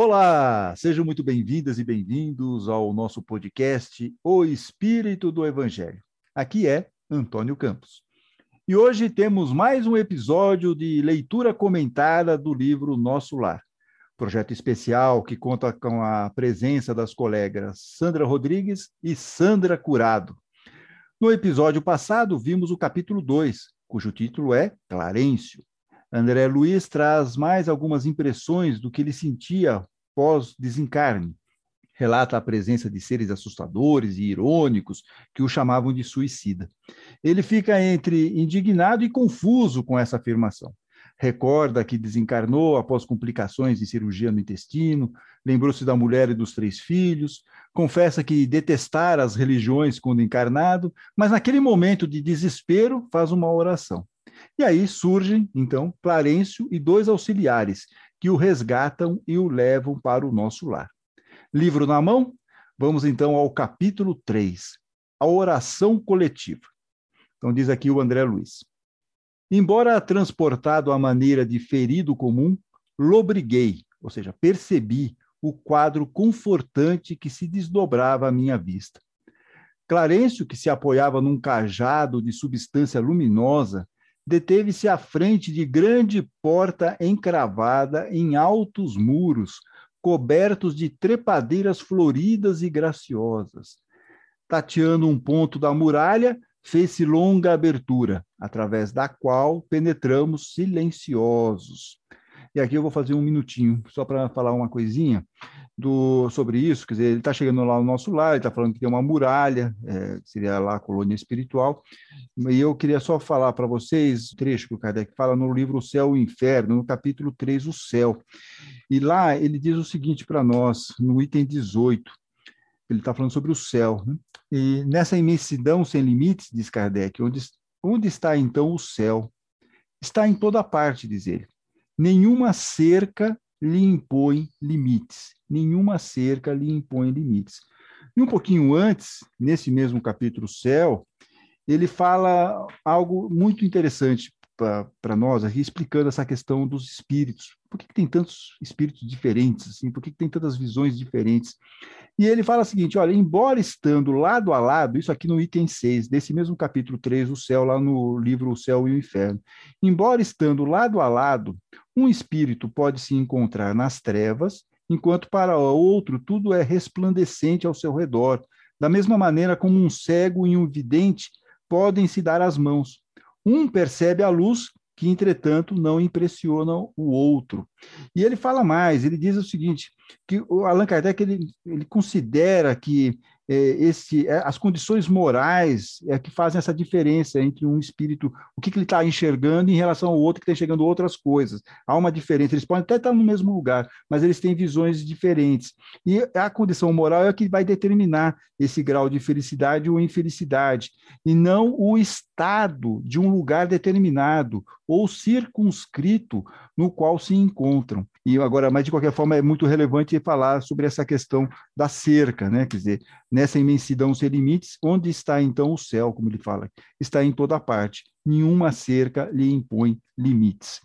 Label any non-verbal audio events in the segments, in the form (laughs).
Olá, sejam muito bem-vindas e bem-vindos ao nosso podcast O Espírito do Evangelho. Aqui é Antônio Campos. E hoje temos mais um episódio de leitura comentada do livro Nosso Lar. Projeto especial que conta com a presença das colegas Sandra Rodrigues e Sandra Curado. No episódio passado, vimos o capítulo 2, cujo título é Clarencio. André Luiz traz mais algumas impressões do que ele sentia pós-desencarne. Relata a presença de seres assustadores e irônicos que o chamavam de suicida. Ele fica entre indignado e confuso com essa afirmação. Recorda que desencarnou após complicações de cirurgia no intestino, lembrou-se da mulher e dos três filhos, confessa que detestara as religiões quando encarnado, mas naquele momento de desespero faz uma oração. E aí surgem, então, Clarencio e dois auxiliares, que o resgatam e o levam para o nosso lar. Livro na mão? Vamos então ao capítulo 3, a oração coletiva. Então, diz aqui o André Luiz. Embora transportado à maneira de ferido comum, lobriguei, ou seja, percebi o quadro confortante que se desdobrava à minha vista. Clarencio, que se apoiava num cajado de substância luminosa, deteve-se à frente de grande porta encravada em altos muros, cobertos de trepadeiras floridas e graciosas. Tateando um ponto da muralha, fez-se longa abertura, através da qual penetramos silenciosos. E aqui eu vou fazer um minutinho, só para falar uma coisinha do, sobre isso. Quer dizer, ele está chegando lá no nosso lar, ele está falando que tem uma muralha, é, seria lá a colônia espiritual. E eu queria só falar para vocês o trecho que o Kardec fala no livro O Céu e o Inferno, no capítulo 3, O Céu. E lá ele diz o seguinte para nós, no item 18, ele está falando sobre o céu. Né? E nessa imensidão sem limites, diz Kardec, onde, onde está então o céu? Está em toda parte, diz ele. Nenhuma cerca lhe impõe limites. Nenhuma cerca lhe impõe limites. E um pouquinho antes, nesse mesmo capítulo Céu, ele fala algo muito interessante para nós aqui, explicando essa questão dos espíritos. Por que, que tem tantos espíritos diferentes? Assim? Por que, que tem tantas visões diferentes? E ele fala o seguinte: olha, embora estando lado a lado, isso aqui no item 6, desse mesmo capítulo 3, o céu, lá no livro O Céu e o Inferno, embora estando lado a lado, um espírito pode se encontrar nas trevas, enquanto para outro tudo é resplandecente ao seu redor, da mesma maneira como um cego e um vidente podem se dar as mãos. Um percebe a luz que, entretanto, não impressionam o outro. E ele fala mais, ele diz o seguinte, que o Allan Kardec ele, ele considera que esse, é, as condições morais é que fazem essa diferença entre um espírito, o que, que ele está enxergando em relação ao outro que está enxergando outras coisas. Há uma diferença. Eles podem até estar no mesmo lugar, mas eles têm visões diferentes. E a condição moral é que vai determinar esse grau de felicidade ou infelicidade, e não o estado de um lugar determinado ou circunscrito no qual se encontram. E agora, mas de qualquer forma, é muito relevante falar sobre essa questão da cerca, né? Quer dizer, nessa imensidão sem limites, onde está então o céu, como ele fala? Está em toda parte. Nenhuma cerca lhe impõe limites.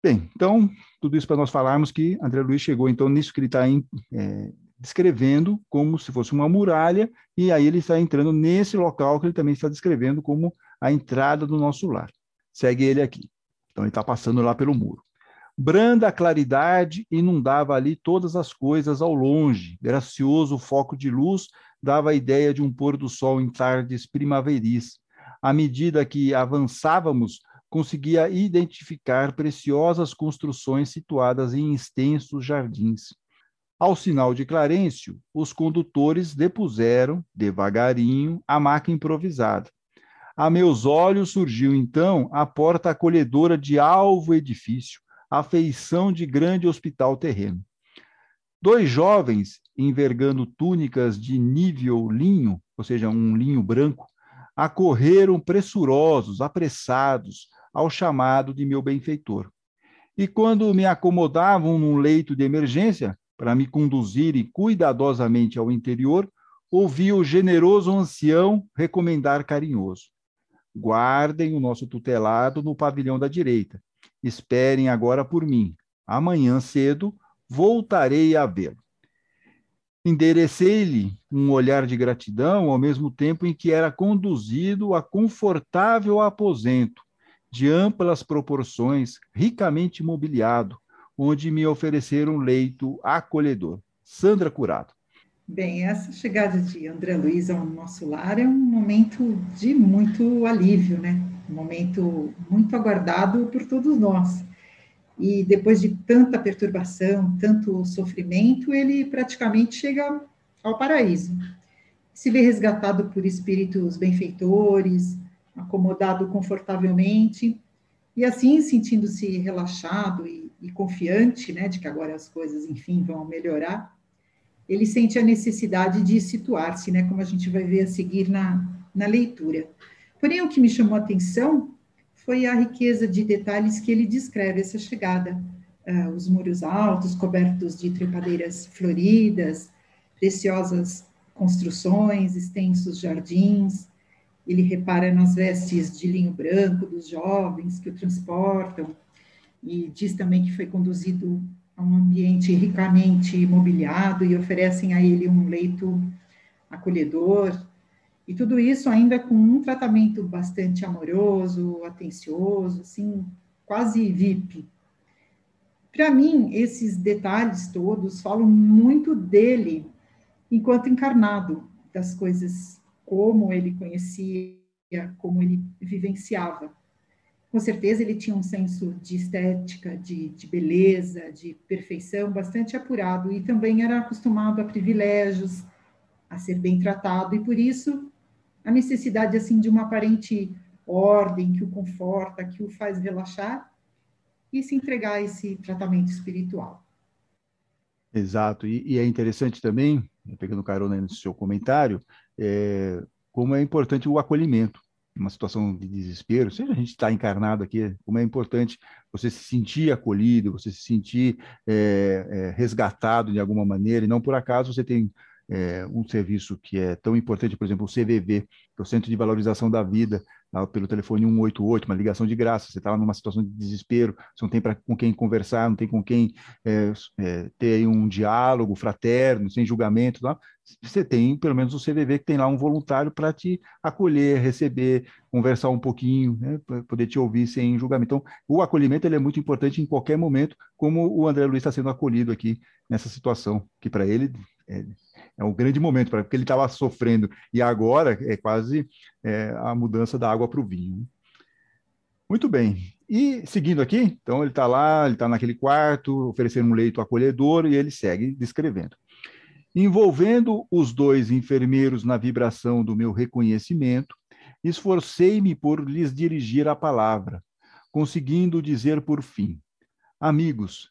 Bem, então, tudo isso para nós falarmos que André Luiz chegou então nisso que ele está é, descrevendo como se fosse uma muralha, e aí ele está entrando nesse local que ele também está descrevendo como a entrada do nosso lar. Segue ele aqui. Então, ele está passando lá pelo muro. Branda claridade inundava ali todas as coisas ao longe. Gracioso foco de luz dava a ideia de um pôr do sol em tardes primaveris. À medida que avançávamos, conseguia identificar preciosas construções situadas em extensos jardins. Ao sinal de Clarencio, os condutores depuseram, devagarinho, a maca improvisada. A meus olhos surgiu então a porta acolhedora de alvo edifício, a feição de grande hospital terreno. Dois jovens, envergando túnicas de nível linho, ou seja, um linho branco, acorreram pressurosos, apressados, ao chamado de meu benfeitor. E quando me acomodavam num leito de emergência, para me conduzirem cuidadosamente ao interior, ouvi o generoso ancião recomendar carinhoso: guardem o nosso tutelado no pavilhão da direita Esperem agora por mim. Amanhã cedo voltarei a vê-lo. Enderecei-lhe um olhar de gratidão, ao mesmo tempo em que era conduzido a confortável aposento, de amplas proporções, ricamente mobiliado, onde me ofereceram leito acolhedor. Sandra Curado. Bem, essa chegada de André Luiz ao nosso lar é um momento de muito alívio, né? Um momento muito aguardado por todos nós. E depois de tanta perturbação, tanto sofrimento, ele praticamente chega ao paraíso. Se vê resgatado por espíritos benfeitores, acomodado confortavelmente, e assim sentindo-se relaxado e, e confiante, né, de que agora as coisas, enfim, vão melhorar ele sente a necessidade de situar-se, né, como a gente vai ver a seguir na, na leitura. Porém, o que me chamou a atenção foi a riqueza de detalhes que ele descreve essa chegada. Uh, os muros altos, cobertos de trepadeiras floridas, preciosas construções, extensos jardins. Ele repara nas vestes de linho branco dos jovens que o transportam e diz também que foi conduzido um ambiente ricamente mobiliado e oferecem a ele um leito acolhedor. E tudo isso ainda com um tratamento bastante amoroso, atencioso, assim, quase VIP. Para mim, esses detalhes todos falam muito dele enquanto encarnado, das coisas como ele conhecia, como ele vivenciava com certeza ele tinha um senso de estética, de, de, beleza, de perfeição bastante apurado e também era acostumado a privilégios, a ser bem tratado e por isso a necessidade assim de uma aparente ordem que o conforta, que o faz relaxar e se entregar a esse tratamento espiritual. Exato, e, e é interessante também, pegando carona no seu comentário, é, como é importante o acolhimento uma situação de desespero, seja a gente está encarnado aqui, como é importante você se sentir acolhido, você se sentir é, é, resgatado de alguma maneira, e não por acaso você tem é, um serviço que é tão importante, por exemplo, o CVV, que é o Centro de Valorização da Vida, pelo telefone 188, uma ligação de graça. Você está lá numa situação de desespero, você não tem pra, com quem conversar, não tem com quem é, é, ter um diálogo fraterno, sem julgamento. Lá. Você tem pelo menos o CVV, que tem lá um voluntário para te acolher, receber, conversar um pouquinho, né, poder te ouvir sem julgamento. Então, o acolhimento ele é muito importante em qualquer momento, como o André Luiz está sendo acolhido aqui nessa situação, que para ele é, é um grande momento, porque ele estava sofrendo, e agora é quase é, a mudança da água para o vinho. Muito bem. E seguindo aqui, então ele está lá, ele está naquele quarto, oferecendo um leito acolhedor, e ele segue descrevendo. Envolvendo os dois enfermeiros na vibração do meu reconhecimento, esforcei-me por lhes dirigir a palavra, conseguindo dizer por fim: Amigos,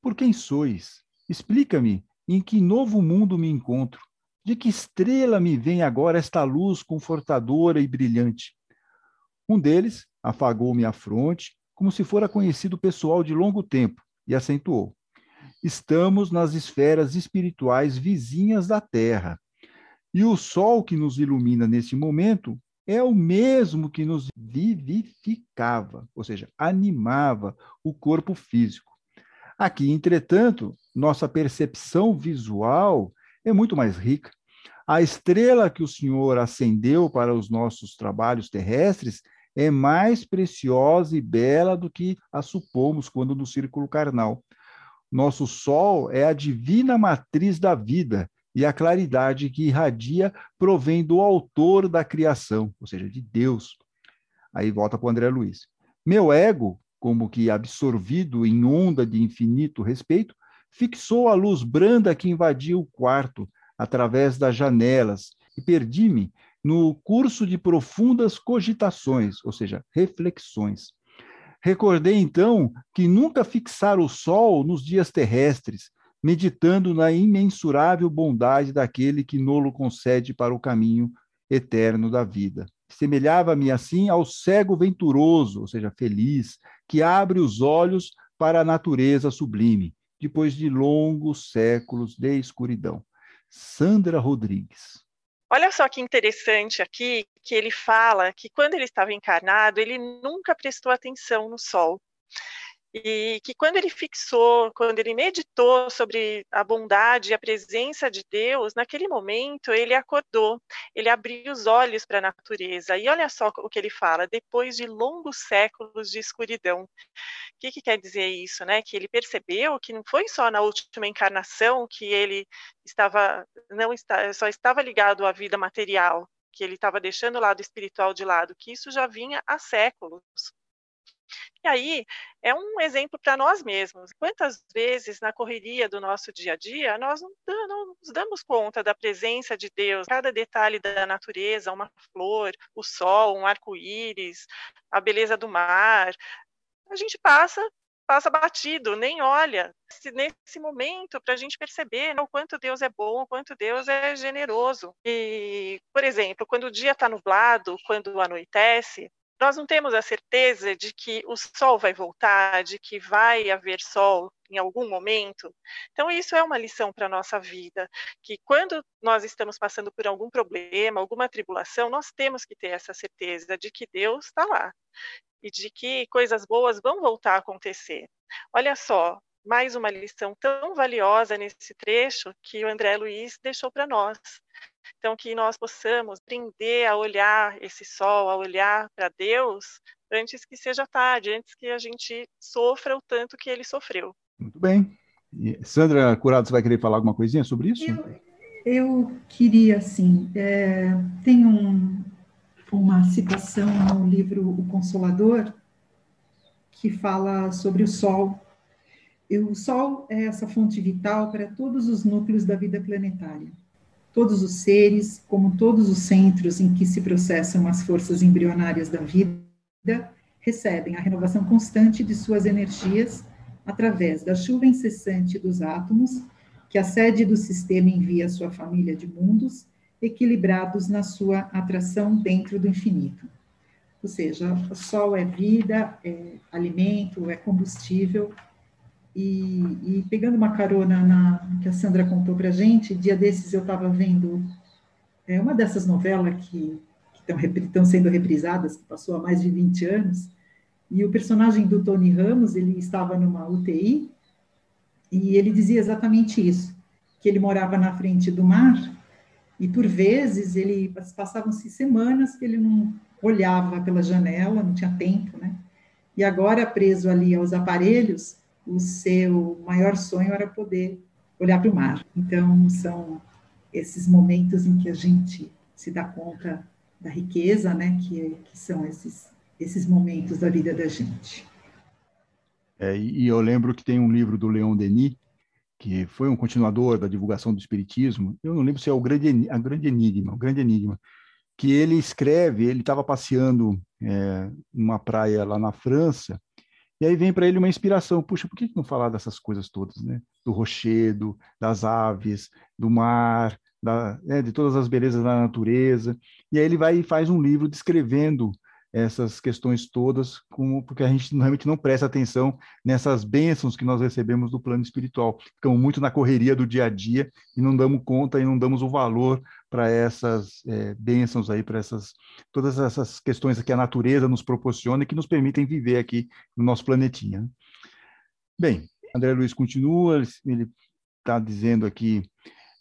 por quem sois? Explica-me em que novo mundo me encontro? De que estrela me vem agora esta luz confortadora e brilhante? Um deles afagou-me a fronte, como se fora conhecido pessoal de longo tempo, e acentuou: Estamos nas esferas espirituais vizinhas da Terra. E o sol que nos ilumina neste momento é o mesmo que nos vivificava, ou seja, animava o corpo físico. Aqui, entretanto, nossa percepção visual é muito mais rica. A estrela que o Senhor acendeu para os nossos trabalhos terrestres é mais preciosa e bela do que a supomos quando no círculo carnal. Nosso Sol é a divina matriz da vida e a claridade que irradia provém do autor da criação, ou seja, de Deus. Aí volta para o André Luiz. Meu ego como que absorvido em onda de infinito respeito, fixou a luz branda que invadia o quarto através das janelas e perdi-me no curso de profundas cogitações, ou seja, reflexões. Recordei então que nunca fixara o sol nos dias terrestres, meditando na imensurável bondade daquele que nolo concede para o caminho eterno da vida. Semelhava-me assim ao cego venturoso, ou seja, feliz, que abre os olhos para a natureza sublime, depois de longos séculos de escuridão. Sandra Rodrigues. Olha só que interessante aqui que ele fala que quando ele estava encarnado, ele nunca prestou atenção no sol. E que quando ele fixou, quando ele meditou sobre a bondade e a presença de Deus, naquele momento ele acordou, ele abriu os olhos para a natureza. E olha só o que ele fala: depois de longos séculos de escuridão. O que, que quer dizer isso, né? Que ele percebeu que não foi só na última encarnação que ele estava não está, só estava ligado à vida material, que ele estava deixando o lado espiritual de lado, que isso já vinha há séculos. E aí é um exemplo para nós mesmos. Quantas vezes na correria do nosso dia a dia nós não, não, nos damos conta da presença de Deus, cada detalhe da natureza, uma flor, o sol, um arco-íris, a beleza do mar. A gente passa passa batido, nem olha nesse momento para a gente perceber né, o quanto Deus é bom, o quanto Deus é generoso. E, por exemplo, quando o dia está nublado, quando anoitece, nós não temos a certeza de que o sol vai voltar, de que vai haver sol em algum momento. Então, isso é uma lição para a nossa vida, que quando nós estamos passando por algum problema, alguma tribulação, nós temos que ter essa certeza de que Deus está lá e de que coisas boas vão voltar a acontecer. Olha só, mais uma lição tão valiosa nesse trecho que o André Luiz deixou para nós. Então, que nós possamos aprender a olhar esse sol, a olhar para Deus, antes que seja tarde, antes que a gente sofra o tanto que ele sofreu. Muito bem. E Sandra Curado, você vai querer falar alguma coisinha sobre isso? Eu, eu queria, sim. É, tem um, uma citação no livro O Consolador que fala sobre o Sol. E o Sol é essa fonte vital para todos os núcleos da vida planetária. Todos os seres, como todos os centros em que se processam as forças embrionárias da vida, recebem a renovação constante de suas energias através da chuva incessante dos átomos, que a sede do sistema envia à sua família de mundos, equilibrados na sua atração dentro do infinito. Ou seja, o sol é vida, é alimento, é combustível, e, e, pegando uma carona na que a Sandra contou para gente, dia desses eu estava vendo é, uma dessas novelas que estão sendo reprisadas, que passou há mais de 20 anos, e o personagem do Tony Ramos, ele estava numa UTI, e ele dizia exatamente isso, que ele morava na frente do mar, e por vezes ele passavam-se semanas que ele não olhava pela janela, não tinha tempo, né? E agora preso ali aos aparelhos, o seu maior sonho era poder olhar para o mar. Então, são esses momentos em que a gente se dá conta da riqueza, né, que, que são esses, esses momentos da vida da gente. É, e eu lembro que tem um livro do Leon Denis, que foi um continuador da divulgação do espiritismo. Eu não lembro se é o grande, a grande enigma, o grande enigma, que ele escreve. Ele estava passeando é, numa praia lá na França e aí vem para ele uma inspiração. Puxa, por que não falar dessas coisas todas, né? Do rochedo, das aves, do mar, da, né, de todas as belezas da natureza. E aí ele vai e faz um livro descrevendo essas questões todas, porque a gente realmente não presta atenção nessas bênçãos que nós recebemos do plano espiritual. Ficamos muito na correria do dia a dia e não damos conta e não damos o valor para essas é, bênçãos aí, para essas todas essas questões que a natureza nos proporciona e que nos permitem viver aqui no nosso planetinha. Né? Bem, André Luiz continua, ele está dizendo aqui,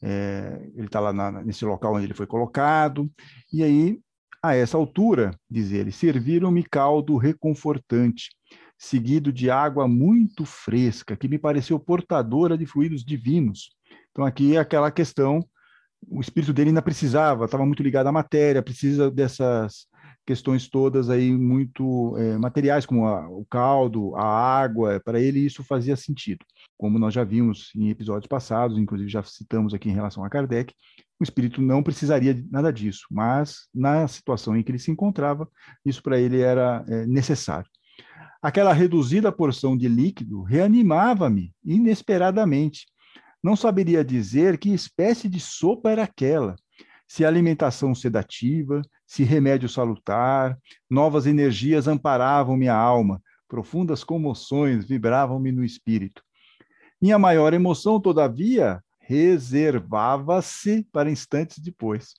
é, ele está lá na, nesse local onde ele foi colocado, e aí a essa altura, diz ele, serviram-me caldo reconfortante, seguido de água muito fresca, que me pareceu portadora de fluidos divinos. Então, aqui é aquela questão, o espírito dele ainda precisava, estava muito ligado à matéria, precisa dessas questões todas aí muito é, materiais, como a, o caldo, a água, para ele isso fazia sentido. Como nós já vimos em episódios passados, inclusive já citamos aqui em relação a Kardec, o espírito não precisaria de nada disso, mas na situação em que ele se encontrava, isso para ele era é, necessário. Aquela reduzida porção de líquido reanimava-me inesperadamente. Não saberia dizer que espécie de sopa era aquela, se alimentação sedativa, se remédio salutar, novas energias amparavam minha alma, profundas comoções vibravam-me no espírito. Minha maior emoção, todavia, reservava-se para instantes depois.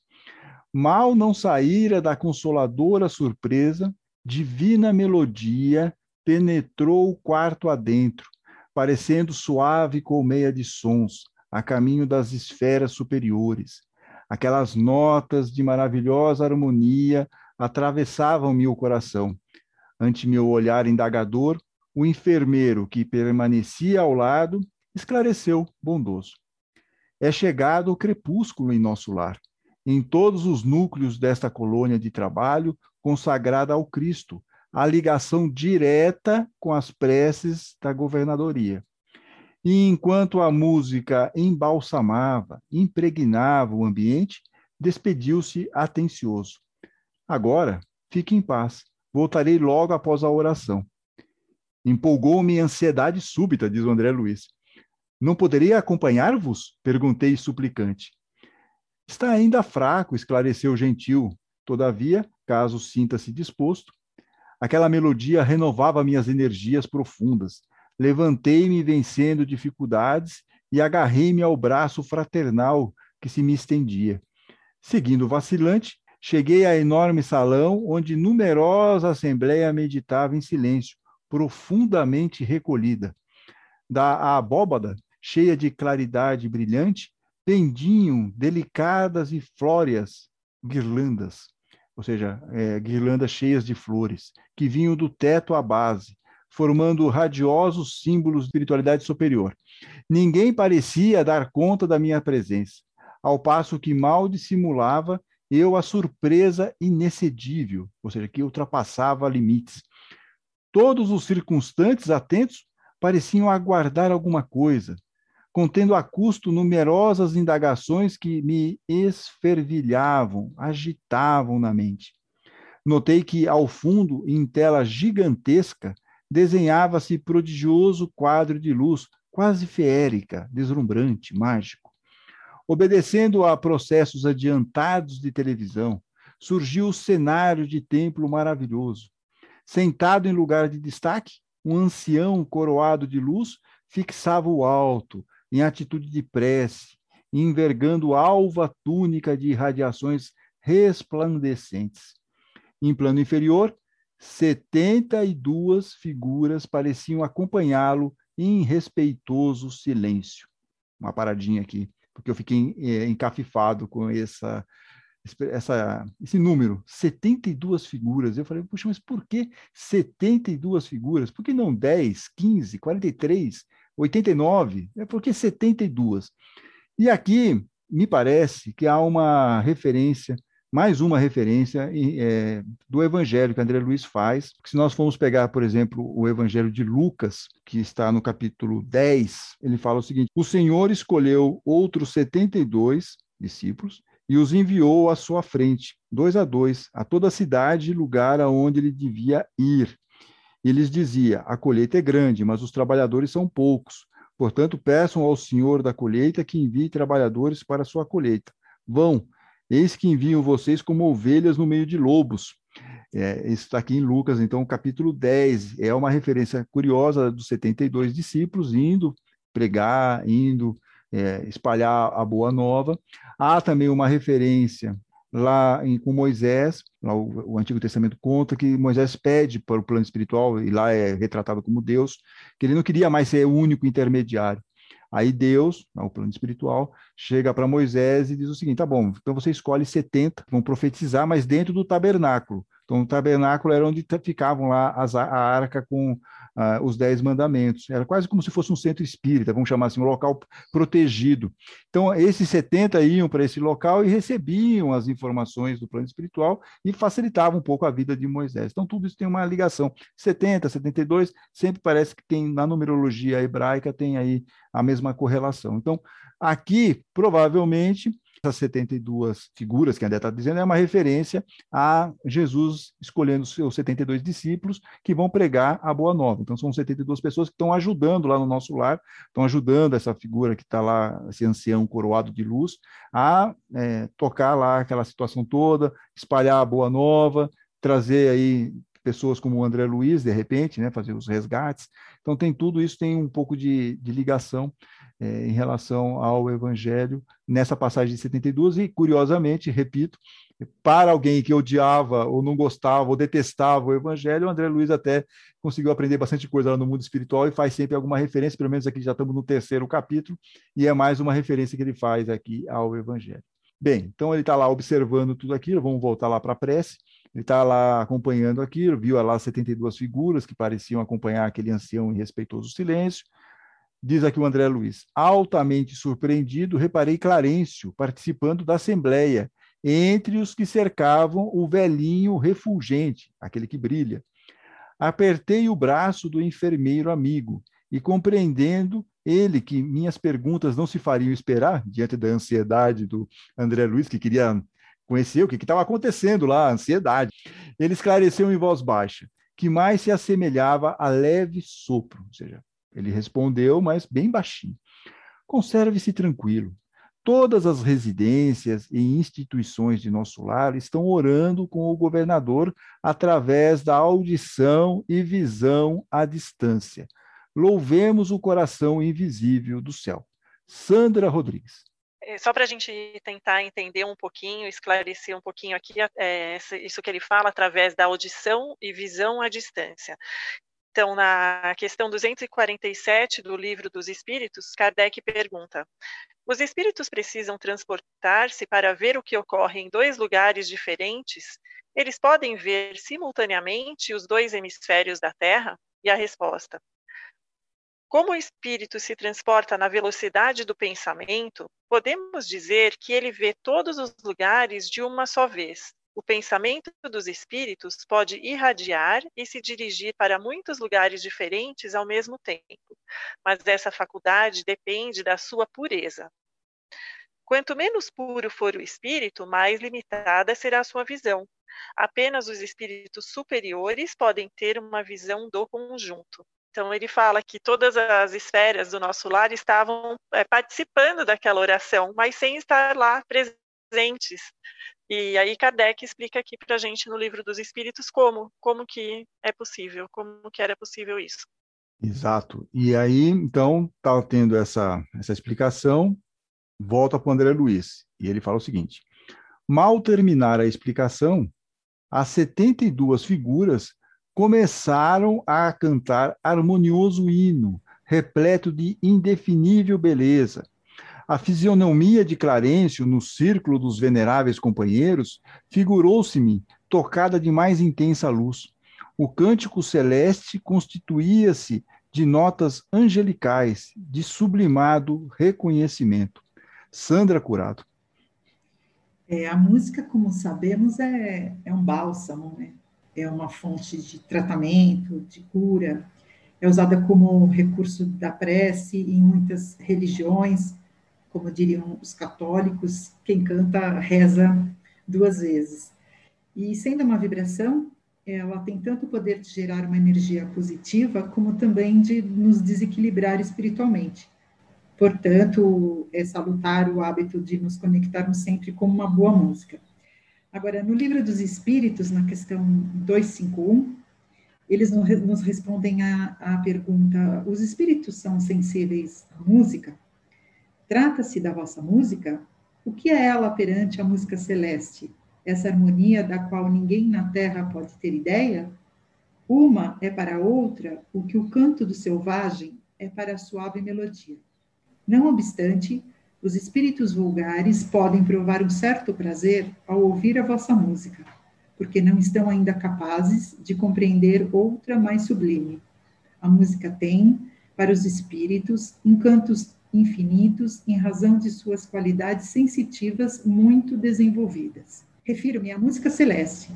Mal não saíra da consoladora surpresa, divina melodia penetrou o quarto adentro, parecendo suave colmeia de sons, a caminho das esferas superiores. Aquelas notas de maravilhosa harmonia atravessavam-me o coração. Ante meu olhar indagador, o enfermeiro que permanecia ao lado esclareceu, bondoso. É chegado o crepúsculo em nosso lar, em todos os núcleos desta colônia de trabalho consagrada ao Cristo, a ligação direta com as preces da governadoria. E enquanto a música embalsamava, impregnava o ambiente, despediu-se atencioso. Agora, fique em paz. Voltarei logo após a oração. Empolgou-me ansiedade súbita, diz o André Luiz. Não poderia acompanhar-vos? Perguntei suplicante. Está ainda fraco, esclareceu gentil. Todavia, caso sinta-se disposto, aquela melodia renovava minhas energias profundas. Levantei-me vencendo dificuldades e agarrei-me ao braço fraternal que se me estendia. Seguindo vacilante, cheguei a enorme salão onde numerosa assembleia meditava em silêncio, profundamente recolhida. Da abóbada, cheia de claridade brilhante, pendiam delicadas e flóreas guirlandas, ou seja, é, guirlandas cheias de flores, que vinham do teto à base, formando radiosos símbolos de espiritualidade superior. Ninguém parecia dar conta da minha presença, ao passo que mal dissimulava eu a surpresa inexcedível, ou seja, que ultrapassava limites. Todos os circunstantes atentos pareciam aguardar alguma coisa, contendo a custo numerosas indagações que me esfervilhavam, agitavam na mente. Notei que, ao fundo, em tela gigantesca, desenhava-se prodigioso quadro de luz, quase feérica, deslumbrante, mágico. Obedecendo a processos adiantados de televisão, surgiu o cenário de templo maravilhoso. Sentado em lugar de destaque, um ancião coroado de luz fixava o alto, em atitude de prece, envergando alva túnica de radiações resplandecentes. Em plano inferior, 72 figuras pareciam acompanhá-lo em respeitoso silêncio. Uma paradinha aqui, porque eu fiquei é, encafifado com essa, essa, esse número, 72 figuras. Eu falei, puxa, mas por que 72 figuras? Por que não 10, 15, 43, 89? É porque 72. E aqui me parece que há uma referência mais uma referência é, do evangelho que André Luiz faz. Se nós formos pegar, por exemplo, o evangelho de Lucas, que está no capítulo 10, ele fala o seguinte: O Senhor escolheu outros 72 discípulos e os enviou à sua frente, dois a dois, a toda a cidade e lugar aonde ele devia ir. E lhes dizia: A colheita é grande, mas os trabalhadores são poucos. Portanto, peçam ao Senhor da colheita que envie trabalhadores para a sua colheita. Vão, Eis que envio vocês como ovelhas no meio de lobos. É, isso está aqui em Lucas, então, capítulo 10. É uma referência curiosa dos 72 discípulos indo pregar, indo é, espalhar a boa nova. Há também uma referência lá em, com Moisés, lá o, o, Antigo Testamento conta que Moisés pede para o plano espiritual, e lá é retratado como Deus, que ele não queria mais ser o único intermediário. Aí Deus, o plano espiritual, chega para Moisés e diz o seguinte: tá bom, então você escolhe 70, vão profetizar, mas dentro do tabernáculo. Então, o tabernáculo era onde ficavam lá as, a arca com uh, os dez mandamentos. Era quase como se fosse um centro espírita, vamos chamar assim, um local protegido. Então, esses 70 iam para esse local e recebiam as informações do plano espiritual e facilitavam um pouco a vida de Moisés. Então, tudo isso tem uma ligação. 70, 72, sempre parece que tem, na numerologia hebraica, tem aí a mesma correlação. Então, aqui, provavelmente, essas 72 figuras que André está dizendo é uma referência a Jesus escolhendo seus 72 discípulos que vão pregar a boa nova. Então, são 72 pessoas que estão ajudando lá no nosso lar, estão ajudando essa figura que está lá, esse ancião coroado de luz, a é, tocar lá aquela situação toda, espalhar a boa nova, trazer aí pessoas como o André Luiz, de repente, né, fazer os resgates. Então, tem tudo isso, tem um pouco de, de ligação é, em relação ao Evangelho nessa passagem de 72, e curiosamente, repito, para alguém que odiava ou não gostava ou detestava o Evangelho, o André Luiz até conseguiu aprender bastante coisa lá no mundo espiritual e faz sempre alguma referência, pelo menos aqui já estamos no terceiro capítulo, e é mais uma referência que ele faz aqui ao Evangelho. Bem, então ele está lá observando tudo aquilo, vamos voltar lá para a prece. Ele está lá acompanhando aquilo, viu lá 72 figuras que pareciam acompanhar aquele ancião em respeitoso silêncio. Diz aqui o André Luiz: altamente surpreendido, reparei Clarencio participando da assembleia, entre os que cercavam o velhinho refulgente, aquele que brilha. Apertei o braço do enfermeiro amigo e, compreendendo ele que minhas perguntas não se fariam esperar, diante da ansiedade do André Luiz, que queria conhecer o que estava acontecendo lá, ansiedade. Ele esclareceu em voz baixa, que mais se assemelhava a leve sopro, ou seja, ele respondeu, mas bem baixinho. Conserve-se tranquilo. Todas as residências e instituições de nosso lar estão orando com o governador através da audição e visão à distância Louvemos o coração invisível do céu. Sandra Rodrigues. É, só para a gente tentar entender um pouquinho, esclarecer um pouquinho aqui é, isso que ele fala através da audição e visão à distância. Então, na questão 247 do Livro dos Espíritos, Kardec pergunta: Os espíritos precisam transportar-se para ver o que ocorre em dois lugares diferentes? Eles podem ver simultaneamente os dois hemisférios da Terra? E a resposta: como o espírito se transporta na velocidade do pensamento, podemos dizer que ele vê todos os lugares de uma só vez. O pensamento dos espíritos pode irradiar e se dirigir para muitos lugares diferentes ao mesmo tempo, mas essa faculdade depende da sua pureza. Quanto menos puro for o espírito, mais limitada será a sua visão. Apenas os espíritos superiores podem ter uma visão do conjunto. Então, ele fala que todas as esferas do nosso lar estavam é, participando daquela oração, mas sem estar lá presentes. E aí Kardec explica aqui para a gente no livro dos Espíritos como, como que é possível, como que era possível isso. Exato. E aí, então, está tendo essa, essa explicação, volta para o André Luiz, e ele fala o seguinte, mal terminar a explicação, as 72 figuras começaram a cantar harmonioso hino, repleto de indefinível beleza. A fisionomia de Clarencio, no círculo dos veneráveis companheiros, figurou-se-me tocada de mais intensa luz. O cântico celeste constituía-se de notas angelicais, de sublimado reconhecimento. Sandra Curado. É, a música, como sabemos, é, é um bálsamo, né? é uma fonte de tratamento, de cura, é usada como recurso da prece em muitas religiões, como diriam os católicos, quem canta reza duas vezes. E sendo uma vibração, ela tem tanto o poder de gerar uma energia positiva, como também de nos desequilibrar espiritualmente. Portanto, é salutar o hábito de nos conectarmos sempre com uma boa música. Agora, no livro dos Espíritos, na questão 251, eles nos respondem à, pergunta: os espíritos são sensíveis à música? Trata-se da vossa música? O que é ela perante a música celeste? Essa harmonia da qual ninguém na terra pode ter ideia? Uma é para a outra o que o canto do selvagem é para a suave melodia. Não obstante, os espíritos vulgares podem provar um certo prazer ao ouvir a vossa música, porque não estão ainda capazes de compreender outra mais sublime. A música tem, para os espíritos, encantos infinitos em razão de suas qualidades sensitivas muito desenvolvidas. Refiro-me à música celeste,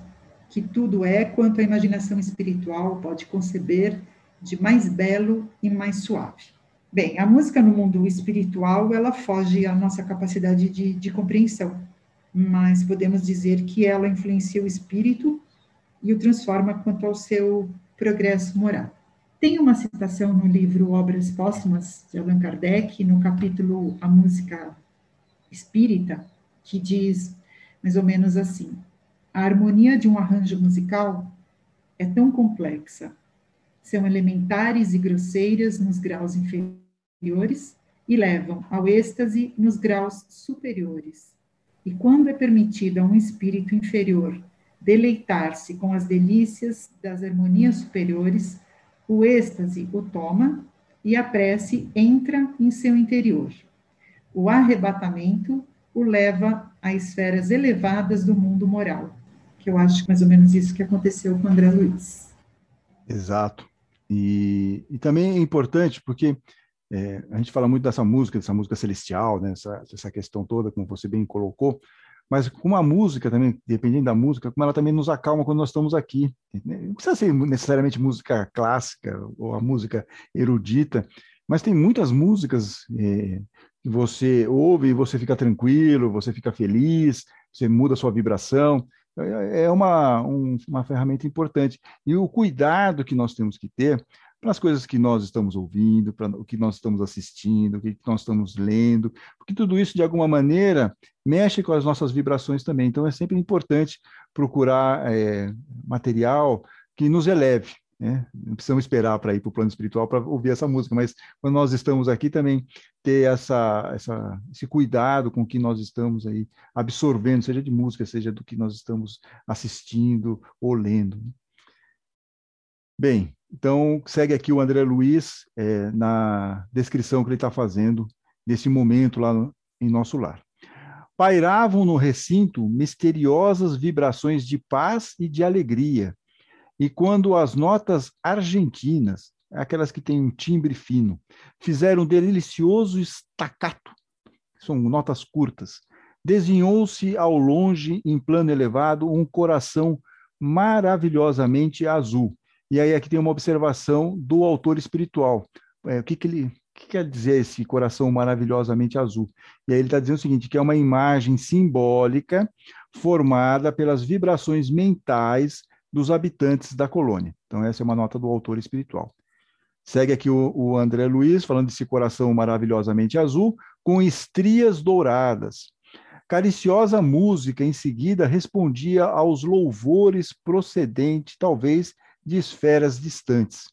que tudo é quanto a imaginação espiritual pode conceber de mais belo e mais suave. Bem, a música no mundo espiritual, ela foge à nossa capacidade de, de compreensão, mas podemos dizer que ela influencia o espírito e o transforma quanto ao seu progresso moral. Tem uma citação no livro Obras Póstumas, de Allan Kardec, no capítulo A Música Espírita, que diz mais ou menos assim: A harmonia de um arranjo musical é tão complexa, são elementares e grosseiras nos graus inferiores, e levam ao êxtase nos graus superiores. E quando é permitido a um espírito inferior deleitar-se com as delícias das harmonias superiores, o êxtase o toma e a prece entra em seu interior. O arrebatamento o leva a esferas elevadas do mundo moral, que eu acho mais ou menos isso que aconteceu com André Luiz. Exato. E, e também é importante porque é, a gente fala muito dessa música, dessa música celestial, né, essa, essa questão toda, como você bem colocou, mas com a música também, dependendo da música, como ela também nos acalma quando nós estamos aqui. Não precisa ser necessariamente música clássica ou a música erudita, mas tem muitas músicas é, que você ouve e você fica tranquilo, você fica feliz, você muda a sua vibração. É, é uma, um, uma ferramenta importante. E o cuidado que nós temos que ter para as coisas que nós estamos ouvindo, para o que nós estamos assistindo, o que nós estamos lendo, porque tudo isso, de alguma maneira, mexe com as nossas vibrações também. Então, é sempre importante procurar é, material que nos eleve. Né? Não precisamos esperar para ir para o plano espiritual para ouvir essa música, mas quando nós estamos aqui também ter essa, essa, esse cuidado com o que nós estamos aí absorvendo, seja de música, seja do que nós estamos assistindo ou lendo. Né? Bem, então segue aqui o André Luiz é, na descrição que ele está fazendo desse momento lá no, em nosso lar. Pairavam no recinto misteriosas vibrações de paz e de alegria, e quando as notas argentinas, aquelas que têm um timbre fino, fizeram um delicioso estacato, são notas curtas, desenhou-se ao longe, em plano elevado, um coração maravilhosamente azul, e aí aqui tem uma observação do autor espiritual. É, o que, que ele que quer dizer esse coração maravilhosamente azul? E aí ele está dizendo o seguinte, que é uma imagem simbólica formada pelas vibrações mentais dos habitantes da colônia. Então essa é uma nota do autor espiritual. Segue aqui o, o André Luiz falando desse coração maravilhosamente azul com estrias douradas. Cariciosa música em seguida respondia aos louvores procedentes, talvez, de esferas distantes.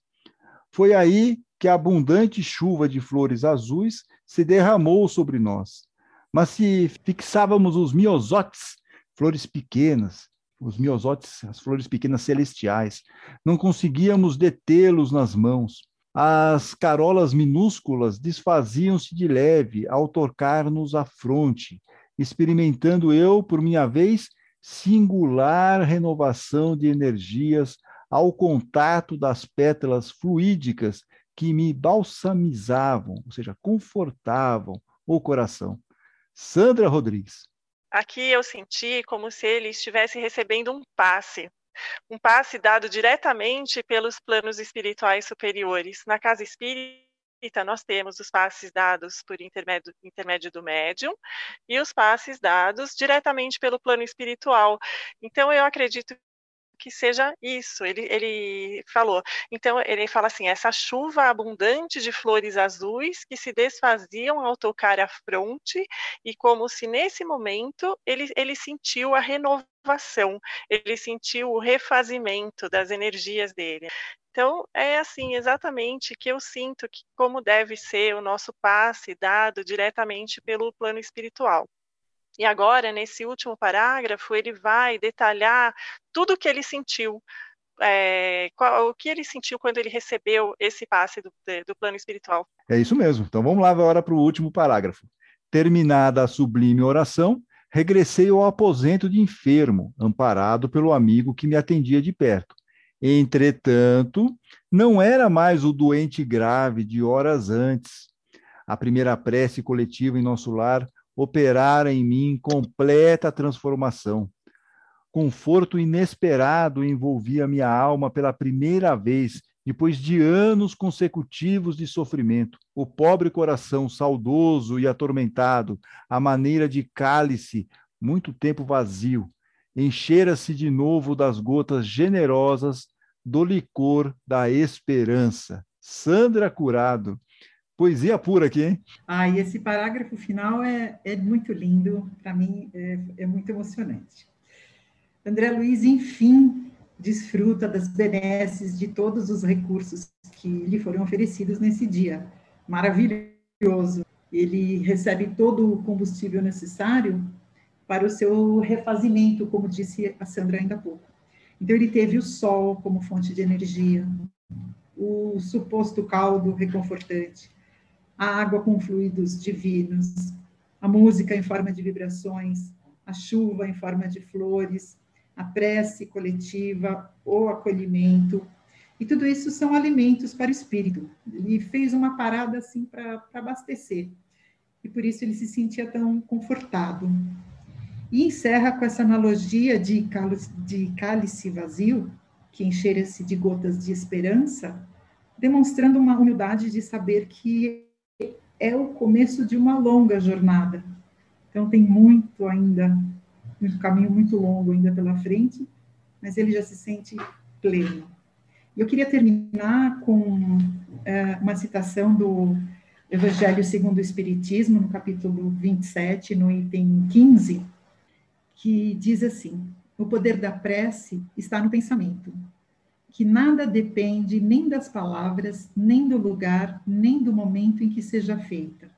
Foi aí que a abundante chuva de flores azuis se derramou sobre nós. Mas se fixávamos os miosotes, flores pequenas, os miosotes, as flores pequenas celestiais, não conseguíamos detê-los nas mãos. As carolas minúsculas desfaziam-se de leve ao tocar-nos a fronte, experimentando eu, por minha vez, singular renovação de energias ao contato das pétalas fluídicas que me balsamizavam, ou seja, confortavam o coração. Sandra Rodrigues. Aqui eu senti como se ele estivesse recebendo um passe, um passe dado diretamente pelos planos espirituais superiores. Na casa espírita, nós temos os passes dados por intermédio, intermédio do médium e os passes dados diretamente pelo plano espiritual. Então, eu acredito que seja isso. Ele, ele falou. Então, ele fala assim: essa chuva abundante de flores azuis que se desfaziam ao tocar a fronte, e como se nesse momento ele, ele sentiu a renovação, ele sentiu o refazimento das energias dele. Então, é assim, exatamente que eu sinto que como deve ser o nosso passe dado diretamente pelo plano espiritual. E agora, nesse último parágrafo, ele vai detalhar tudo o que ele sentiu, é, qual, o que ele sentiu quando ele recebeu esse passe do, do plano espiritual. É isso mesmo. Então vamos lá agora para o último parágrafo. Terminada a sublime oração, regressei ao aposento de enfermo, amparado pelo amigo que me atendia de perto. Entretanto, não era mais o doente grave de horas antes. A primeira prece coletiva em nosso lar operara em mim completa transformação. Conforto inesperado envolvia minha alma pela primeira vez, depois de anos consecutivos de sofrimento. O pobre coração, saudoso e atormentado, à maneira de cálice, muito tempo vazio, enchera-se de novo das gotas generosas do licor da esperança. Sandra Curado, Poesia pura aqui, hein? Ah, e esse parágrafo final é, é muito lindo, para mim é, é muito emocionante. André Luiz, enfim, desfruta das benesses de todos os recursos que lhe foram oferecidos nesse dia. Maravilhoso. ele recebe todo o combustível necessário para o seu refazimento, como disse a Sandra ainda há pouco. Então, ele teve o sol como fonte de energia, o suposto caldo reconfortante, a água com fluidos divinos, a música em forma de vibrações, a chuva em forma de flores, a prece coletiva, o acolhimento. E tudo isso são alimentos para o espírito. Ele fez uma parada assim para abastecer. E por isso ele se sentia tão confortado. E encerra com essa analogia de cálice, vazio, que encheira-se de gotas de esperança, demonstrando uma humildade de saber que é o começo de uma longa jornada. Então tem muito ainda um caminho muito longo ainda pela frente, mas ele já se sente pleno. Eu queria terminar com é, uma citação do Evangelho segundo o Espiritismo, no capítulo 27, no item 15, que diz assim: O poder da prece está no pensamento, que nada depende nem das palavras, nem do lugar, nem do momento em que seja feita.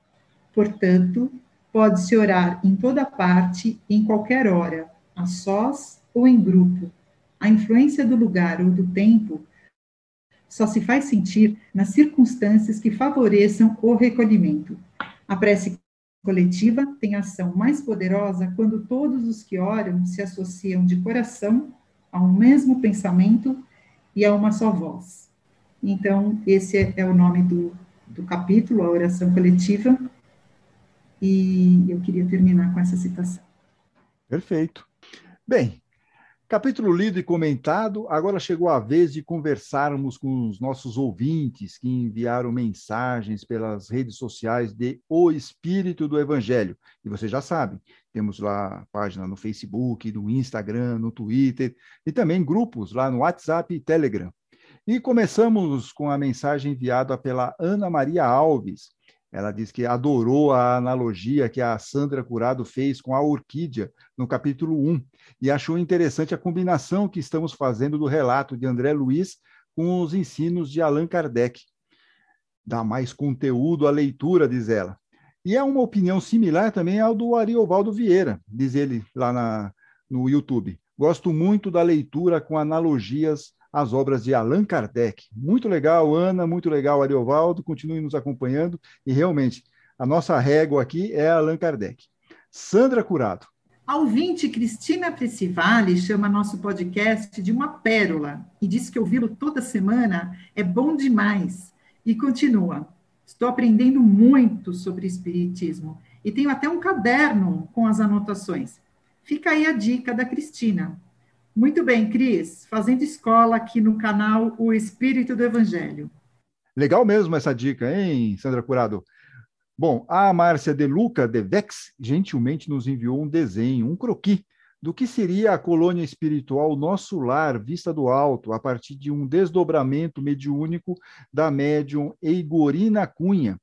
Portanto, Pode-se orar em toda parte, em qualquer hora, a sós ou em grupo. A influência do lugar ou do tempo só se faz sentir nas circunstâncias que favoreçam o recolhimento. A prece coletiva tem ação mais poderosa quando todos os que oram se associam de coração a um mesmo pensamento e a uma só voz. Então, esse é o nome do, do capítulo, a oração coletiva, e eu queria terminar com essa citação. Perfeito. Bem, capítulo lido e comentado, agora chegou a vez de conversarmos com os nossos ouvintes que enviaram mensagens pelas redes sociais de O Espírito do Evangelho. E vocês já sabem, temos lá página no Facebook, no Instagram, no Twitter e também grupos lá no WhatsApp e Telegram. E começamos com a mensagem enviada pela Ana Maria Alves. Ela diz que adorou a analogia que a Sandra Curado fez com a orquídea no capítulo 1 e achou interessante a combinação que estamos fazendo do relato de André Luiz com os ensinos de Allan Kardec. Dá mais conteúdo à leitura, diz ela. E é uma opinião similar também ao do Ariovaldo Vieira, diz ele lá na, no YouTube. Gosto muito da leitura com analogias as obras de Allan Kardec. Muito legal, Ana, muito legal, Ariovaldo, continue nos acompanhando. E realmente, a nossa régua aqui é Allan Kardec. Sandra Curado. A ouvinte Cristina Precivale chama nosso podcast de uma pérola e diz que ouvi-lo toda semana é bom demais. E continua: Estou aprendendo muito sobre Espiritismo e tenho até um caderno com as anotações. Fica aí a dica da Cristina. Muito bem, Cris, fazendo escola aqui no canal O Espírito do Evangelho. Legal mesmo essa dica, hein, Sandra Curado? Bom, a Márcia De Luca de Vex gentilmente nos enviou um desenho, um croquis, do que seria a colônia espiritual Nosso Lar, vista do alto, a partir de um desdobramento mediúnico da médium Eigorina Cunha,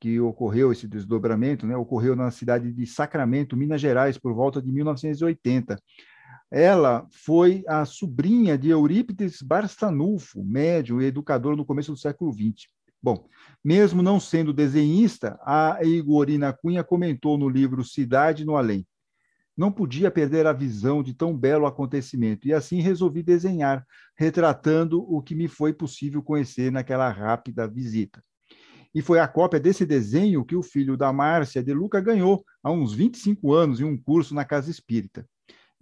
que ocorreu esse desdobramento, né, ocorreu na cidade de Sacramento, Minas Gerais, por volta de 1980. Ela foi a sobrinha de Eurípides Barçanufo, médium e educador no começo do século XX. Bom, mesmo não sendo desenhista, a Igorina Cunha comentou no livro Cidade no Além. Não podia perder a visão de tão belo acontecimento e assim resolvi desenhar, retratando o que me foi possível conhecer naquela rápida visita. E foi a cópia desse desenho que o filho da Márcia de Luca ganhou há uns 25 anos em um curso na Casa Espírita.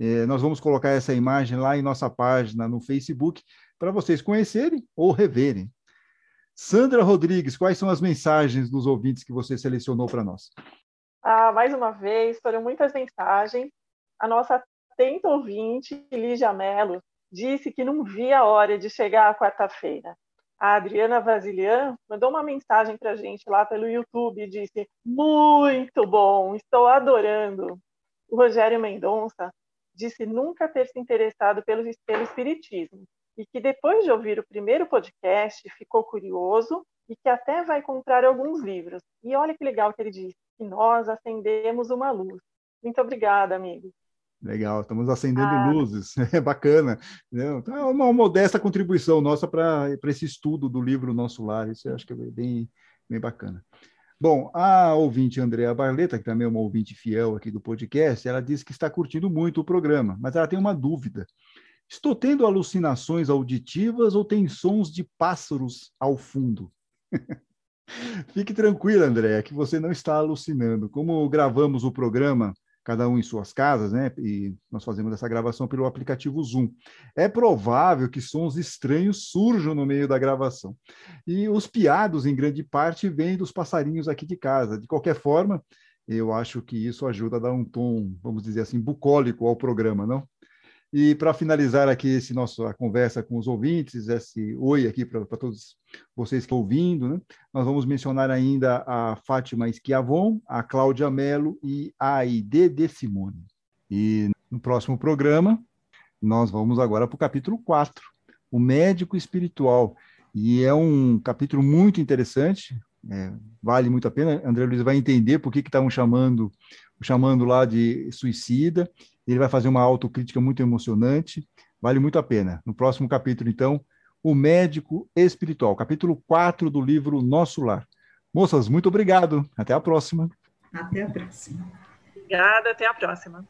É, nós vamos colocar essa imagem lá em nossa página no Facebook para vocês conhecerem ou reverem. Sandra Rodrigues, quais são as mensagens dos ouvintes que você selecionou para nós? Ah, mais uma vez, foram muitas mensagens. A nossa atenta ouvinte, Lígia Mello, disse que não via a hora de chegar a quarta-feira. A Adriana Vasilian mandou uma mensagem para a gente lá pelo YouTube e disse: Muito bom, estou adorando. O Rogério Mendonça disse nunca ter se interessado pelo, pelo espiritismo e que depois de ouvir o primeiro podcast ficou curioso e que até vai comprar alguns livros. E olha que legal que ele disse, que nós acendemos uma luz. Muito obrigada, amigo. Legal, estamos acendendo ah. luzes, (laughs) é bacana. Então, é uma modesta contribuição nossa para esse estudo do livro Nosso Lar, isso eu acho que é bem, bem bacana. Bom, a ouvinte Andrea Barleta, que também é uma ouvinte fiel aqui do podcast, ela disse que está curtindo muito o programa, mas ela tem uma dúvida. Estou tendo alucinações auditivas ou tem sons de pássaros ao fundo? (laughs) Fique tranquila, André, que você não está alucinando. Como gravamos o programa, cada um em suas casas, né? E nós fazemos essa gravação pelo aplicativo Zoom. É provável que sons estranhos surjam no meio da gravação. E os piados, em grande parte, vêm dos passarinhos aqui de casa. De qualquer forma, eu acho que isso ajuda a dar um tom, vamos dizer assim, bucólico ao programa, não? E para finalizar aqui esse nosso a conversa com os ouvintes, esse oi aqui para todos vocês que estão ouvindo, né? nós vamos mencionar ainda a Fátima Esquiavon, a Cláudia Mello e a Aide de Simone. E no próximo programa, nós vamos agora para o capítulo 4, o médico espiritual. E é um capítulo muito interessante, é, vale muito a pena. André Luiz vai entender por que estavam chamando, chamando lá de suicida ele vai fazer uma autocrítica muito emocionante, vale muito a pena. No próximo capítulo, então, O Médico Espiritual, capítulo 4 do livro Nosso Lar. Moças, muito obrigado. Até a próxima. Até a próxima. Obrigada, até a próxima.